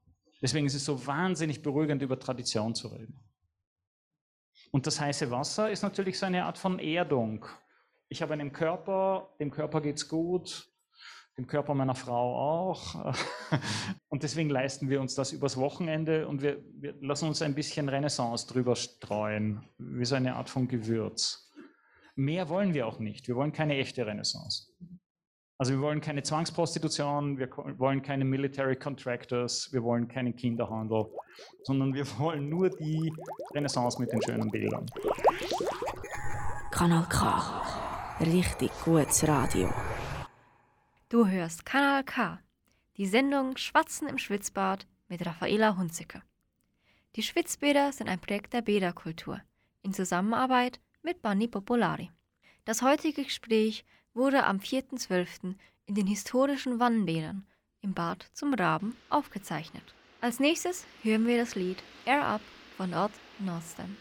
Deswegen ist es so wahnsinnig beruhigend, über Tradition zu reden. Und das heiße Wasser ist natürlich so eine Art von Erdung. Ich habe einen Körper, dem Körper geht es gut, dem Körper meiner Frau auch. Und deswegen leisten wir uns das übers Wochenende und wir, wir lassen uns ein bisschen Renaissance drüber streuen, wie so eine Art von Gewürz. Mehr wollen wir auch nicht. Wir wollen keine echte Renaissance. Also wir wollen keine Zwangsprostitution, wir wollen keine Military Contractors, wir wollen keinen Kinderhandel, sondern wir wollen nur die Renaissance mit den schönen Bildern. Kanal K. Richtig gutes Radio. Du hörst Kanal K, die Sendung Schwatzen im Schwitzbad mit Raffaela Hunziker. Die Schwitzbäder sind ein Projekt der Bäderkultur in Zusammenarbeit mit Banni Popolari. Das heutige Gespräch wurde am 4.12. in den historischen Wannenbädern im Bad zum Raben aufgezeichnet. Als nächstes hören wir das Lied Air Up von Odd Northstem.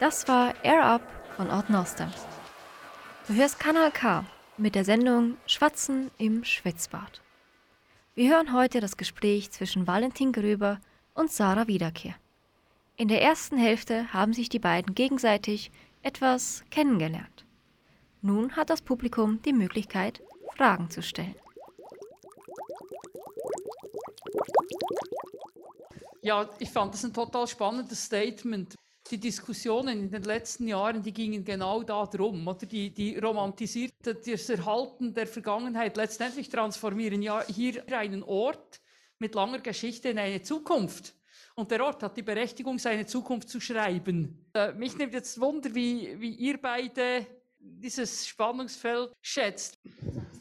Das war Air Up von Ort Nostem. Du hörst Kanal K mit der Sendung Schwatzen im Schwitzbad. Wir hören heute das Gespräch zwischen Valentin Gröber und Sarah Wiederkehr. In der ersten Hälfte haben sich die beiden gegenseitig etwas kennengelernt. Nun hat das Publikum die Möglichkeit, Fragen zu stellen. Ja, ich fand das ein total spannendes Statement. Die Diskussionen in den letzten Jahren, die gingen genau darum, oder die, die romantisierte das Erhalten der Vergangenheit. Letztendlich transformieren ja hier einen Ort mit langer Geschichte in eine Zukunft. Und der Ort hat die Berechtigung, seine Zukunft zu schreiben. Äh, mich nimmt jetzt Wunder, wie, wie ihr beide dieses Spannungsfeld schätzt.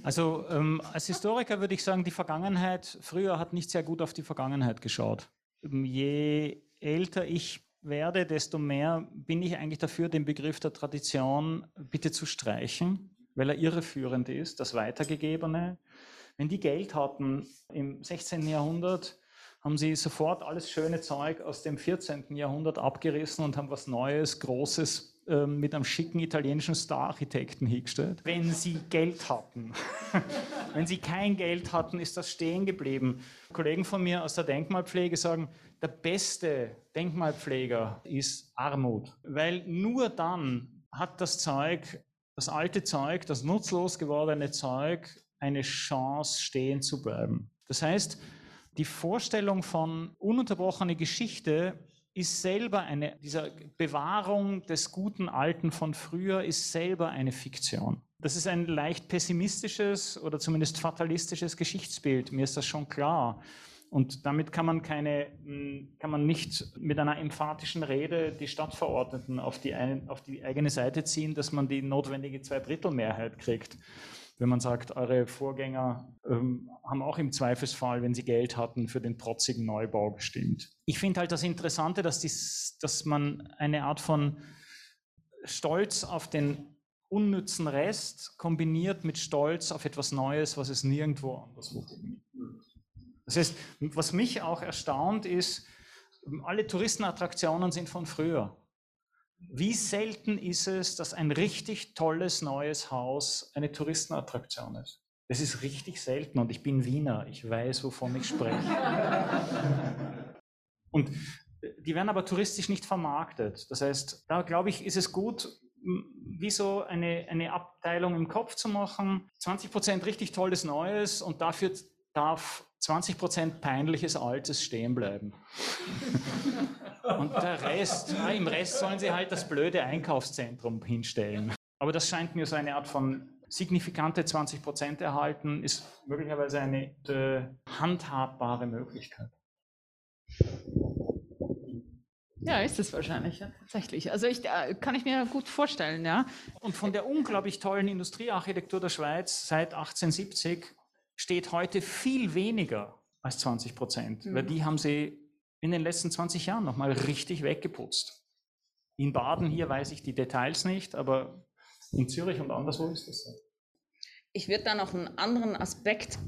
Also ähm, als Historiker würde ich sagen, die Vergangenheit, früher hat nicht sehr gut auf die Vergangenheit geschaut. Je älter ich werde, desto mehr bin ich eigentlich dafür, den Begriff der Tradition bitte zu streichen, weil er irreführend ist, das Weitergegebene. Wenn die Geld hatten im 16. Jahrhundert, haben sie sofort alles schöne Zeug aus dem 14. Jahrhundert abgerissen und haben was Neues, Großes ähm, mit einem schicken italienischen Star-Architekten hingestellt. Wenn sie Geld hatten. Wenn sie kein Geld hatten, ist das stehen geblieben. Kollegen von mir aus der Denkmalpflege sagen, der beste Denkmalpfleger ist Armut, weil nur dann hat das Zeug, das alte Zeug, das nutzlos gewordene Zeug eine Chance stehen zu bleiben. Das heißt, die Vorstellung von ununterbrochener Geschichte ist selber eine, dieser Bewahrung des guten Alten von früher ist selber eine Fiktion. Das ist ein leicht pessimistisches oder zumindest fatalistisches Geschichtsbild. Mir ist das schon klar. Und damit kann man keine, hm, kann man nicht mit einer emphatischen Rede die Stadtverordneten auf die, ein, auf die eigene Seite ziehen, dass man die notwendige Zweidrittelmehrheit kriegt wenn man sagt, eure Vorgänger ähm, haben auch im Zweifelsfall, wenn sie Geld hatten, für den trotzigen Neubau gestimmt. Ich finde halt das Interessante, dass, dies, dass man eine Art von Stolz auf den unnützen Rest kombiniert mit Stolz auf etwas Neues, was es nirgendwo anderswo gibt. Das heißt, was mich auch erstaunt ist, alle Touristenattraktionen sind von früher. Wie selten ist es, dass ein richtig tolles neues Haus eine Touristenattraktion ist? Das ist richtig selten und ich bin Wiener, ich weiß, wovon ich spreche. und die werden aber touristisch nicht vermarktet. Das heißt, da glaube ich, ist es gut, wie so eine, eine Abteilung im Kopf zu machen. 20 Prozent richtig tolles Neues und dafür darf 20 Prozent peinliches Altes stehen bleiben. Und der Rest, ja, im Rest sollen sie halt das blöde Einkaufszentrum hinstellen. Aber das scheint mir so eine Art von signifikante 20 Prozent erhalten, ist möglicherweise eine äh, handhabbare Möglichkeit. Ja, ist es wahrscheinlich, ja, tatsächlich. Also ich, äh, kann ich mir gut vorstellen, ja. Und von der unglaublich tollen Industriearchitektur der Schweiz seit 1870 steht heute viel weniger als 20 Prozent, mhm. weil die haben sie in den letzten 20 Jahren nochmal richtig weggeputzt. In Baden hier weiß ich die Details nicht, aber in Zürich und anderswo ist das so. Ich würde da noch einen anderen Aspekt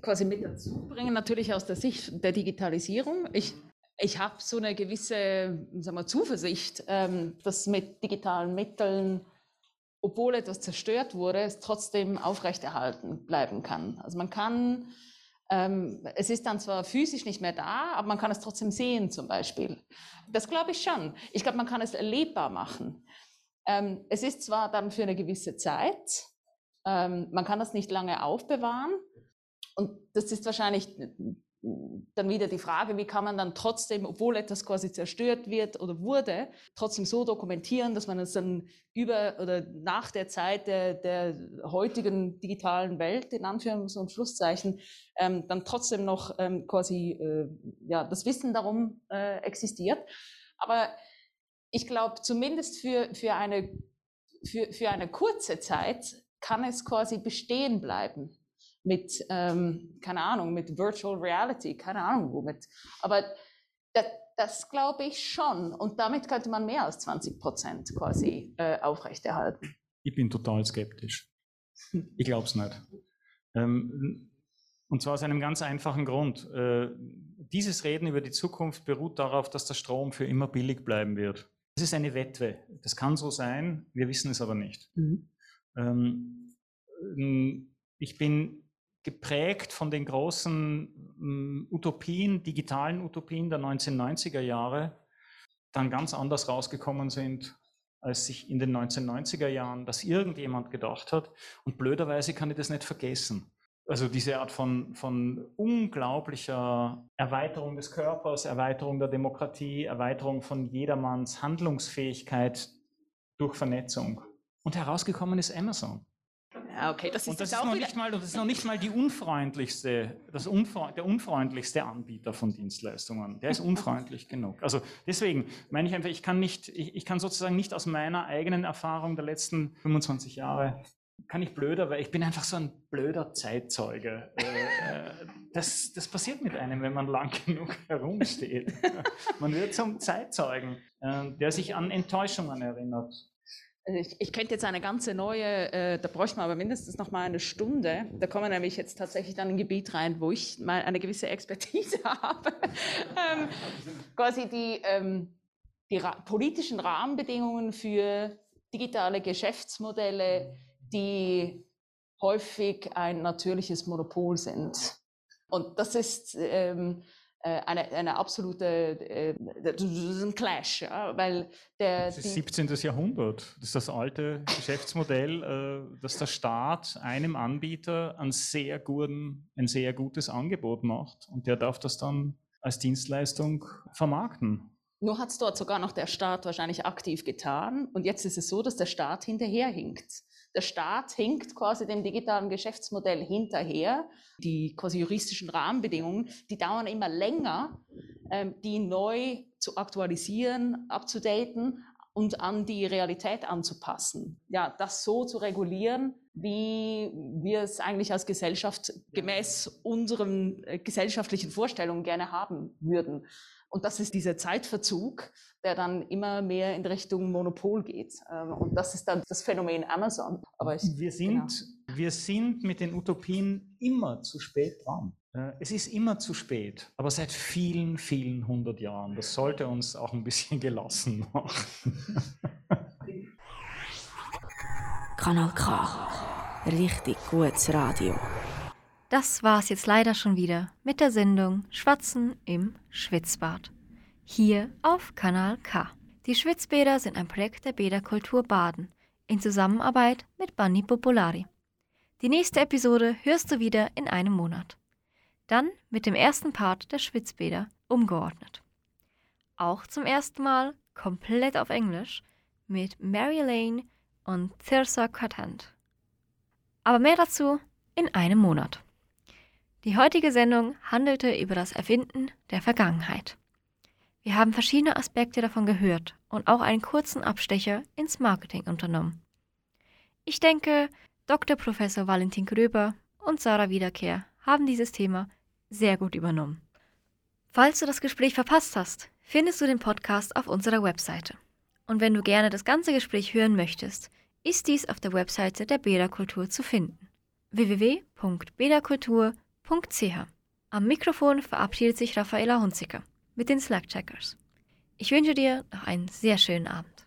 quasi mit dazu bringen, natürlich aus der Sicht der Digitalisierung. Ich, ich habe so eine gewisse sagen wir, Zuversicht, ähm, dass mit digitalen Mitteln, obwohl etwas zerstört wurde, es trotzdem aufrechterhalten bleiben kann. Also man kann es ist dann zwar physisch nicht mehr da, aber man kann es trotzdem sehen zum Beispiel. Das glaube ich schon. Ich glaube, man kann es erlebbar machen. Ähm, es ist zwar dann für eine gewisse Zeit, ähm, man kann das nicht lange aufbewahren. Und das ist wahrscheinlich dann wieder die Frage, wie kann man dann trotzdem, obwohl etwas quasi zerstört wird oder wurde, trotzdem so dokumentieren, dass man es dann über oder nach der Zeit der, der heutigen digitalen Welt, in Anführungs- und Schlusszeichen, ähm, dann trotzdem noch ähm, quasi äh, ja, das Wissen darum äh, existiert. Aber ich glaube, zumindest für, für, eine, für, für eine kurze Zeit kann es quasi bestehen bleiben mit, ähm, keine Ahnung, mit Virtual Reality, keine Ahnung womit. Aber das, das glaube ich schon. Und damit könnte man mehr als 20 Prozent quasi äh, aufrechterhalten. Ich bin total skeptisch. Ich glaube es nicht. Ähm, und zwar aus einem ganz einfachen Grund. Äh, dieses Reden über die Zukunft beruht darauf, dass der Strom für immer billig bleiben wird. Das ist eine Wettwe. Das kann so sein, wir wissen es aber nicht. Mhm. Ähm, ich bin geprägt von den großen ähm, Utopien, digitalen Utopien der 1990er Jahre, dann ganz anders rausgekommen sind, als sich in den 1990er Jahren das irgendjemand gedacht hat. Und blöderweise kann ich das nicht vergessen. also diese Art von, von unglaublicher Erweiterung des Körpers, Erweiterung der Demokratie, Erweiterung von jedermanns Handlungsfähigkeit durch Vernetzung. Und herausgekommen ist Amazon. Okay, das ist, und das, ist noch nicht mal, das ist noch nicht mal die unfreundlichste, das unfreund, der unfreundlichste Anbieter von Dienstleistungen. Der ist unfreundlich genug. Also deswegen meine ich einfach, ich kann nicht, ich, ich kann sozusagen nicht aus meiner eigenen Erfahrung der letzten 25 Jahre kann ich blöder, weil ich bin einfach so ein blöder Zeitzeuge. Äh, äh, das, das passiert mit einem, wenn man lang genug herumsteht. Man wird zum Zeitzeugen, äh, der sich an Enttäuschungen erinnert. Ich, ich könnte jetzt eine ganze neue, äh, da bräuchten wir aber mindestens noch mal eine Stunde. Da kommen wir nämlich jetzt tatsächlich dann in ein Gebiet rein, wo ich mal eine gewisse Expertise habe. ähm, quasi die, ähm, die ra politischen Rahmenbedingungen für digitale Geschäftsmodelle, die häufig ein natürliches Monopol sind. Und das ist ähm, äh, eine, eine absolute, äh, das ist ein Clash, ja, weil der, Das ist die- 17. Jahrhundert. Das ist das alte Geschäftsmodell, äh, dass der Staat einem Anbieter einen sehr guten, ein sehr gutes Angebot macht und der darf das dann als Dienstleistung vermarkten. Nur hat es dort sogar noch der Staat wahrscheinlich aktiv getan. Und jetzt ist es so, dass der Staat hinterherhinkt. Der Staat hinkt quasi dem digitalen Geschäftsmodell hinterher. Die quasi juristischen Rahmenbedingungen, die dauern immer länger, ähm, die neu zu aktualisieren, abzudaten und an die Realität anzupassen. Ja, das so zu regulieren, wie wir es eigentlich als Gesellschaft gemäß unseren äh, gesellschaftlichen Vorstellungen gerne haben würden. Und das ist dieser Zeitverzug, der dann immer mehr in Richtung Monopol geht. Ähm, Und das ist dann das Phänomen Amazon. Aber ich, Wir sind, wir sind mit den Utopien immer zu spät dran. Es ist immer zu spät, aber seit vielen, vielen hundert Jahren. Das sollte uns auch ein bisschen gelassen machen. Kanal K. Richtig gutes Radio. Das war's jetzt leider schon wieder mit der Sendung Schwatzen im Schwitzbad. Hier auf Kanal K. Die Schwitzbäder sind ein Projekt der Bäderkultur Baden in Zusammenarbeit mit Banni Popolari. Die nächste Episode hörst du wieder in einem Monat. Dann mit dem ersten Part der Schwitzbäder umgeordnet. Auch zum ersten Mal komplett auf Englisch mit Mary Lane und Thirsa Cottant. Aber mehr dazu in einem Monat. Die heutige Sendung handelte über das Erfinden der Vergangenheit. Wir haben verschiedene Aspekte davon gehört und auch einen kurzen Abstecher ins Marketing unternommen. Ich denke, Dr. Professor Valentin Gröber und Sarah Wiederkehr haben dieses Thema sehr gut übernommen. Falls du das Gespräch verpasst hast, findest du den Podcast auf unserer Webseite. Und wenn du gerne das ganze Gespräch hören möchtest, ist dies auf der Webseite der Bäderkultur zu finden. www.bäderkultur.ch Am Mikrofon verabschiedet sich Raffaela Hunziker mit den Slack-Checkers. Ich wünsche dir noch einen sehr schönen Abend.